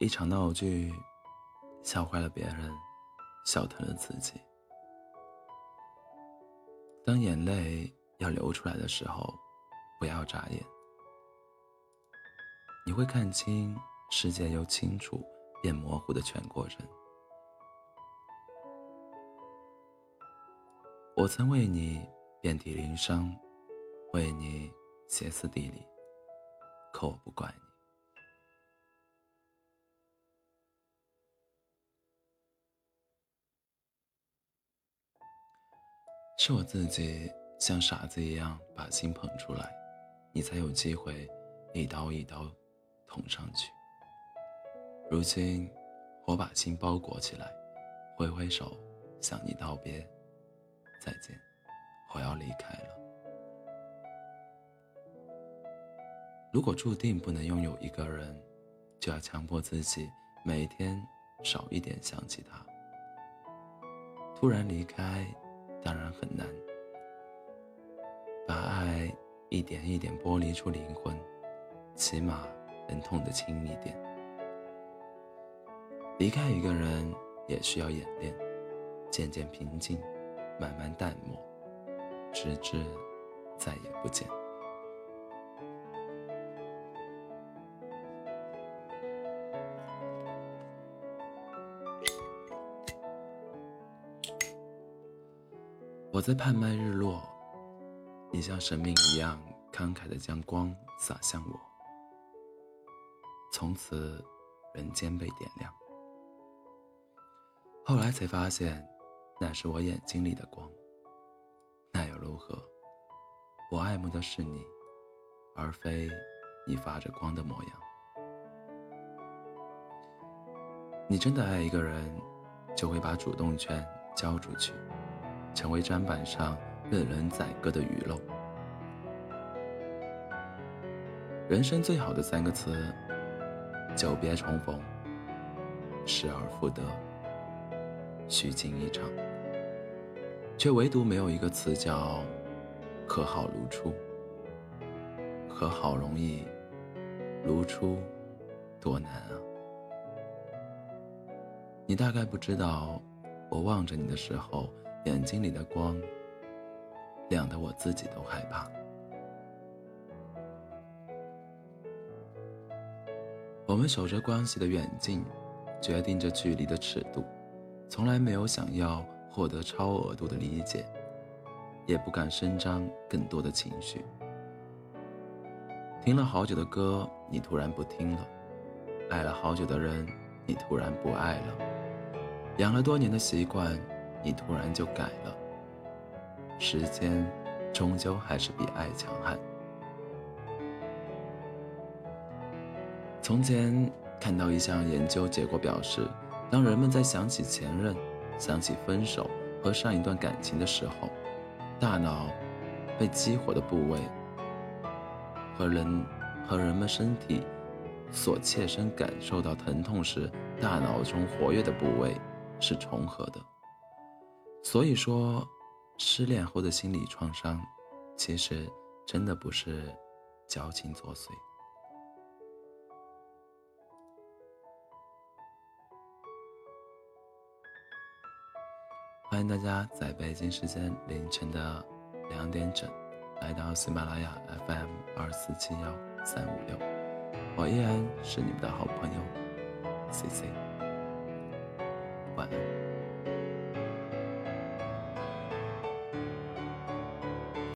一场闹剧，笑坏了别人，笑疼了自己。当眼泪要流出来的时候，不要眨眼，你会看清世界由清楚变模糊的全过程。我曾为你遍体鳞伤，为你歇斯底里，可我不怪你。是我自己像傻子一样把心捧出来，你才有机会一刀一刀捅上去。如今我把心包裹起来，挥挥手向你道别，再见，我要离开了。如果注定不能拥有一个人，就要强迫自己每天少一点想起他。突然离开。当然很难，把爱一点一点剥离出灵魂，起码能痛得轻一点。离开一个人也需要演练，渐渐平静，慢慢淡漠，直至再也不见。我在盼麦日落，你像神明一样慷慨地将光洒向我，从此人间被点亮。后来才发现，那是我眼睛里的光。那又如何？我爱慕的是你，而非你发着光的模样。你真的爱一个人，就会把主动权交出去。成为砧板上任人宰割的鱼肉。人生最好的三个词：久别重逢、失而复得、虚惊一场。却唯独没有一个词叫和好如初。和好容易，如初多难啊！你大概不知道，我望着你的时候。眼睛里的光亮得我自己都害怕。我们守着关系的远近，决定着距离的尺度，从来没有想要获得超额度的理解，也不敢声张更多的情绪。听了好久的歌，你突然不听了；爱了好久的人，你突然不爱了；养了多年的习惯。你突然就改了，时间终究还是比爱强悍。从前看到一项研究结果表示，当人们在想起前任、想起分手和上一段感情的时候，大脑被激活的部位和人和人们身体所切身感受到疼痛时，大脑中活跃的部位是重合的。所以说，失恋后的心理创伤，其实真的不是矫情作祟。欢迎大家在北京时间凌晨的两点整，来到喜马拉雅 FM 二四七幺三五六，我依然是你们的好朋友 C C 晚安。